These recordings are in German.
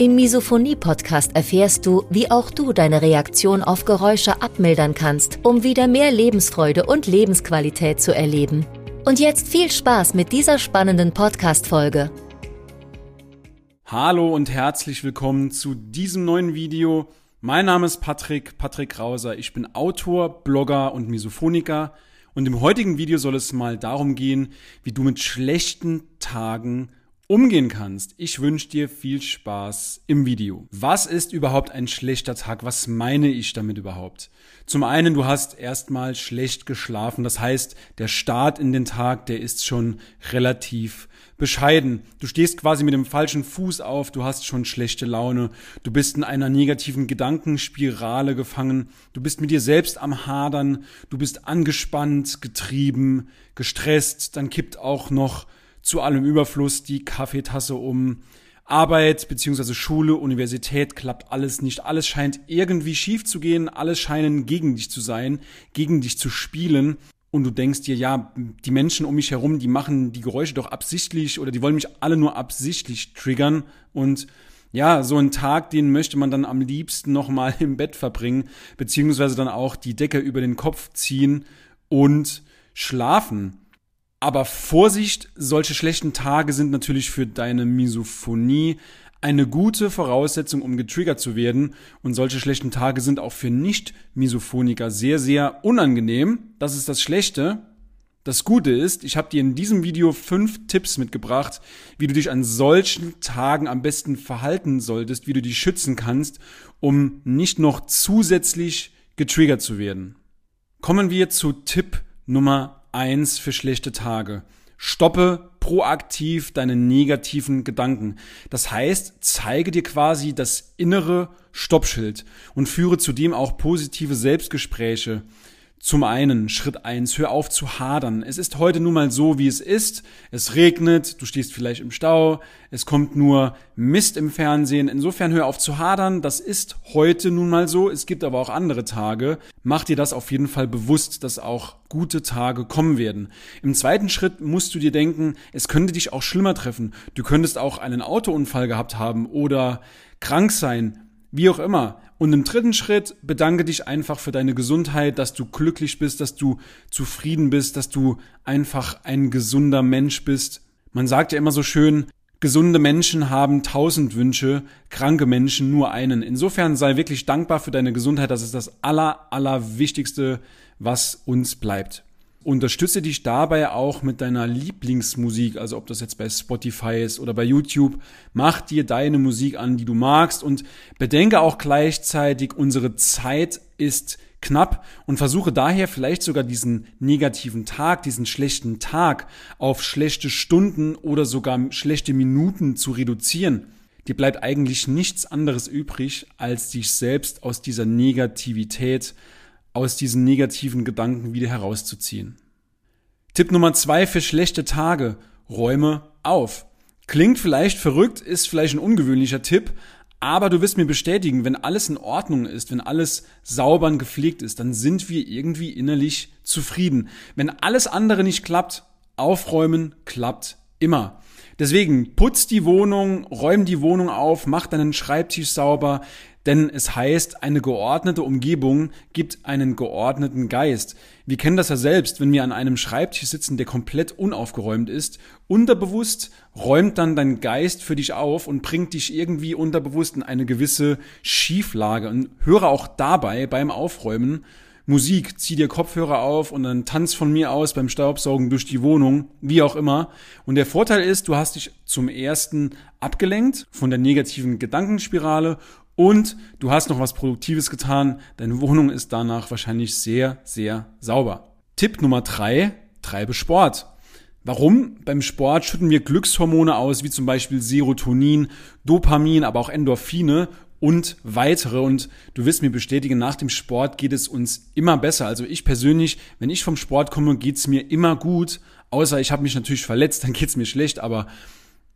Im Misophonie-Podcast erfährst du, wie auch du deine Reaktion auf Geräusche abmildern kannst, um wieder mehr Lebensfreude und Lebensqualität zu erleben. Und jetzt viel Spaß mit dieser spannenden Podcast-Folge. Hallo und herzlich willkommen zu diesem neuen Video. Mein Name ist Patrick, Patrick Krauser. Ich bin Autor, Blogger und Misophoniker. Und im heutigen Video soll es mal darum gehen, wie du mit schlechten Tagen umgehen kannst. Ich wünsche dir viel Spaß im Video. Was ist überhaupt ein schlechter Tag? Was meine ich damit überhaupt? Zum einen, du hast erstmal schlecht geschlafen. Das heißt, der Start in den Tag, der ist schon relativ bescheiden. Du stehst quasi mit dem falschen Fuß auf, du hast schon schlechte Laune, du bist in einer negativen Gedankenspirale gefangen, du bist mit dir selbst am Hadern, du bist angespannt, getrieben, gestresst, dann kippt auch noch zu allem Überfluss die Kaffeetasse um. Arbeit beziehungsweise Schule, Universität klappt alles nicht. Alles scheint irgendwie schief zu gehen, alles scheinen gegen dich zu sein, gegen dich zu spielen. Und du denkst dir, ja, die Menschen um mich herum, die machen die Geräusche doch absichtlich oder die wollen mich alle nur absichtlich triggern. Und ja, so einen Tag, den möchte man dann am liebsten nochmal im Bett verbringen, beziehungsweise dann auch die Decke über den Kopf ziehen und schlafen. Aber Vorsicht, solche schlechten Tage sind natürlich für deine Misophonie eine gute Voraussetzung, um getriggert zu werden. Und solche schlechten Tage sind auch für Nicht-Misophoniker sehr, sehr unangenehm. Das ist das Schlechte. Das Gute ist, ich habe dir in diesem Video fünf Tipps mitgebracht, wie du dich an solchen Tagen am besten verhalten solltest, wie du dich schützen kannst, um nicht noch zusätzlich getriggert zu werden. Kommen wir zu Tipp Nummer eins für schlechte Tage. Stoppe proaktiv deine negativen Gedanken. Das heißt, zeige dir quasi das innere Stoppschild und führe zudem auch positive Selbstgespräche. Zum einen, Schritt eins: hör auf zu hadern. Es ist heute nun mal so, wie es ist. Es regnet, du stehst vielleicht im Stau, es kommt nur Mist im Fernsehen. Insofern hör auf zu hadern. Das ist heute nun mal so. Es gibt aber auch andere Tage. Mach dir das auf jeden Fall bewusst, dass auch gute Tage kommen werden. Im zweiten Schritt musst du dir denken, es könnte dich auch schlimmer treffen. Du könntest auch einen Autounfall gehabt haben oder krank sein, wie auch immer. Und im dritten Schritt bedanke dich einfach für deine Gesundheit, dass du glücklich bist, dass du zufrieden bist, dass du einfach ein gesunder Mensch bist. Man sagt ja immer so schön, gesunde Menschen haben tausend Wünsche, kranke Menschen nur einen. Insofern sei wirklich dankbar für deine Gesundheit. Das ist das aller, aller Wichtigste, was uns bleibt. Unterstütze dich dabei auch mit deiner Lieblingsmusik, also ob das jetzt bei Spotify ist oder bei YouTube. Mach dir deine Musik an, die du magst und bedenke auch gleichzeitig, unsere Zeit ist knapp und versuche daher vielleicht sogar diesen negativen Tag, diesen schlechten Tag auf schlechte Stunden oder sogar schlechte Minuten zu reduzieren. Dir bleibt eigentlich nichts anderes übrig, als dich selbst aus dieser Negativität aus diesen negativen Gedanken wieder herauszuziehen. Tipp Nummer zwei für schlechte Tage. Räume auf. Klingt vielleicht verrückt, ist vielleicht ein ungewöhnlicher Tipp, aber du wirst mir bestätigen, wenn alles in Ordnung ist, wenn alles sauber und gepflegt ist, dann sind wir irgendwie innerlich zufrieden. Wenn alles andere nicht klappt, aufräumen klappt immer. Deswegen putz die Wohnung, räum die Wohnung auf, mach deinen Schreibtisch sauber, denn es heißt, eine geordnete Umgebung gibt einen geordneten Geist. Wir kennen das ja selbst, wenn wir an einem Schreibtisch sitzen, der komplett unaufgeräumt ist. Unterbewusst räumt dann dein Geist für dich auf und bringt dich irgendwie unterbewusst in eine gewisse Schieflage. Und höre auch dabei beim Aufräumen Musik, zieh dir Kopfhörer auf und dann tanz von mir aus beim Staubsaugen durch die Wohnung, wie auch immer. Und der Vorteil ist, du hast dich zum ersten abgelenkt von der negativen Gedankenspirale und du hast noch was Produktives getan. Deine Wohnung ist danach wahrscheinlich sehr, sehr sauber. Tipp Nummer drei, treibe Sport. Warum? Beim Sport schütten wir Glückshormone aus, wie zum Beispiel Serotonin, Dopamin, aber auch Endorphine und weitere. Und du wirst mir bestätigen, nach dem Sport geht es uns immer besser. Also ich persönlich, wenn ich vom Sport komme, geht's mir immer gut. Außer ich habe mich natürlich verletzt, dann geht's mir schlecht. Aber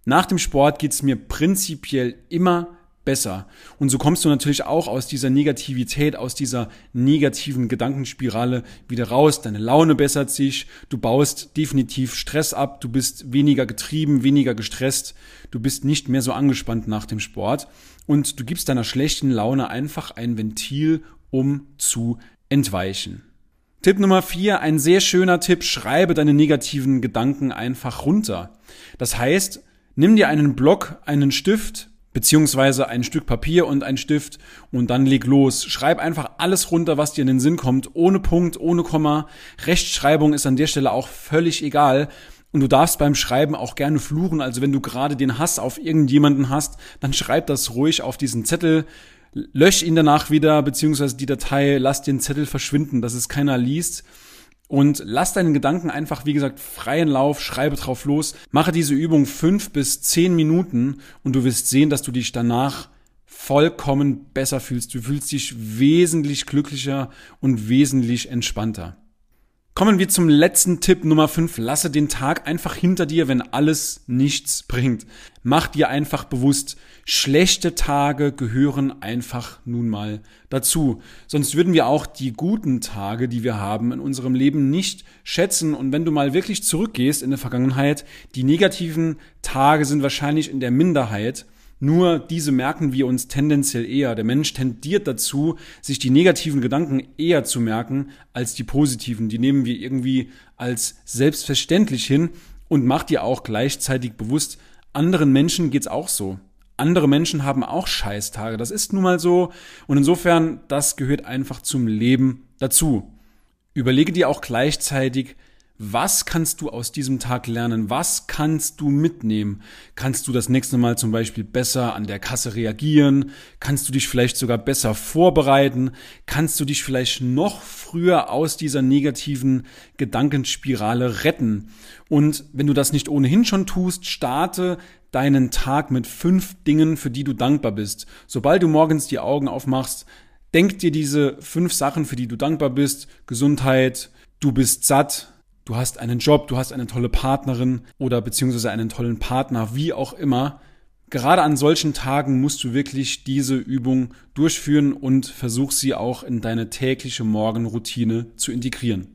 nach dem Sport geht's mir prinzipiell immer besser. Und so kommst du natürlich auch aus dieser Negativität, aus dieser negativen Gedankenspirale wieder raus. Deine Laune bessert sich, du baust definitiv Stress ab, du bist weniger getrieben, weniger gestresst, du bist nicht mehr so angespannt nach dem Sport und du gibst deiner schlechten Laune einfach ein Ventil, um zu entweichen. Tipp Nummer vier, ein sehr schöner Tipp, schreibe deine negativen Gedanken einfach runter. Das heißt, nimm dir einen Block, einen Stift, beziehungsweise ein Stück Papier und ein Stift und dann leg los. Schreib einfach alles runter, was dir in den Sinn kommt, ohne Punkt, ohne Komma. Rechtschreibung ist an der Stelle auch völlig egal. Und du darfst beim Schreiben auch gerne fluchen. Also wenn du gerade den Hass auf irgendjemanden hast, dann schreib das ruhig auf diesen Zettel. Lösch ihn danach wieder, beziehungsweise die Datei, lass den Zettel verschwinden, dass es keiner liest. Und lass deinen Gedanken einfach, wie gesagt, freien Lauf, schreibe drauf los. Mache diese Übung fünf bis zehn Minuten und du wirst sehen, dass du dich danach vollkommen besser fühlst. Du fühlst dich wesentlich glücklicher und wesentlich entspannter. Kommen wir zum letzten Tipp Nummer 5. Lasse den Tag einfach hinter dir, wenn alles nichts bringt. Mach dir einfach bewusst, schlechte Tage gehören einfach nun mal dazu. Sonst würden wir auch die guten Tage, die wir haben in unserem Leben nicht schätzen. Und wenn du mal wirklich zurückgehst in der Vergangenheit, die negativen Tage sind wahrscheinlich in der Minderheit. Nur diese merken wir uns tendenziell eher. Der Mensch tendiert dazu, sich die negativen Gedanken eher zu merken als die positiven. Die nehmen wir irgendwie als selbstverständlich hin und macht dir auch gleichzeitig bewusst, anderen Menschen geht's auch so. Andere Menschen haben auch Scheißtage. Das ist nun mal so. Und insofern, das gehört einfach zum Leben dazu. Überlege dir auch gleichzeitig, was kannst du aus diesem Tag lernen? Was kannst du mitnehmen? Kannst du das nächste Mal zum Beispiel besser an der Kasse reagieren? Kannst du dich vielleicht sogar besser vorbereiten? Kannst du dich vielleicht noch früher aus dieser negativen Gedankenspirale retten? Und wenn du das nicht ohnehin schon tust, starte deinen Tag mit fünf Dingen, für die du dankbar bist. Sobald du morgens die Augen aufmachst, denk dir diese fünf Sachen, für die du dankbar bist. Gesundheit, du bist satt, du hast einen Job, du hast eine tolle Partnerin oder beziehungsweise einen tollen Partner, wie auch immer. Gerade an solchen Tagen musst du wirklich diese Übung durchführen und versuch sie auch in deine tägliche Morgenroutine zu integrieren.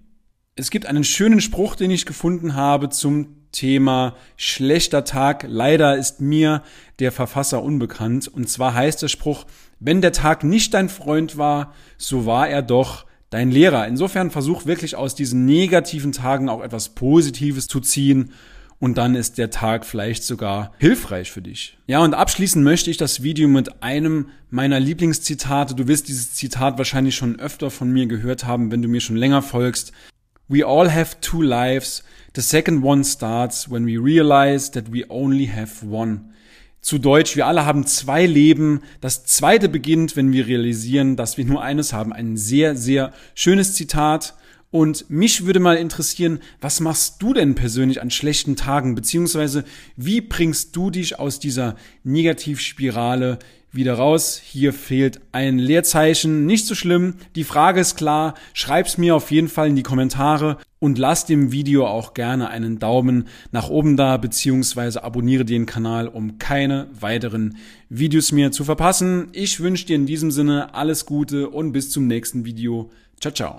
Es gibt einen schönen Spruch, den ich gefunden habe zum Thema schlechter Tag. Leider ist mir der Verfasser unbekannt. Und zwar heißt der Spruch, wenn der Tag nicht dein Freund war, so war er doch dein Lehrer. Insofern versuch wirklich aus diesen negativen Tagen auch etwas Positives zu ziehen und dann ist der Tag vielleicht sogar hilfreich für dich. Ja, und abschließen möchte ich das Video mit einem meiner Lieblingszitate. Du wirst dieses Zitat wahrscheinlich schon öfter von mir gehört haben, wenn du mir schon länger folgst. We all have two lives. The second one starts when we realize that we only have one. Zu Deutsch, wir alle haben zwei Leben. Das zweite beginnt, wenn wir realisieren, dass wir nur eines haben. Ein sehr, sehr schönes Zitat. Und mich würde mal interessieren, was machst du denn persönlich an schlechten Tagen? Beziehungsweise, wie bringst du dich aus dieser Negativspirale wieder raus. Hier fehlt ein Leerzeichen. Nicht so schlimm. Die Frage ist klar. Schreib's mir auf jeden Fall in die Kommentare und lass dem Video auch gerne einen Daumen nach oben da, beziehungsweise abonniere den Kanal, um keine weiteren Videos mehr zu verpassen. Ich wünsche dir in diesem Sinne alles Gute und bis zum nächsten Video. Ciao, ciao.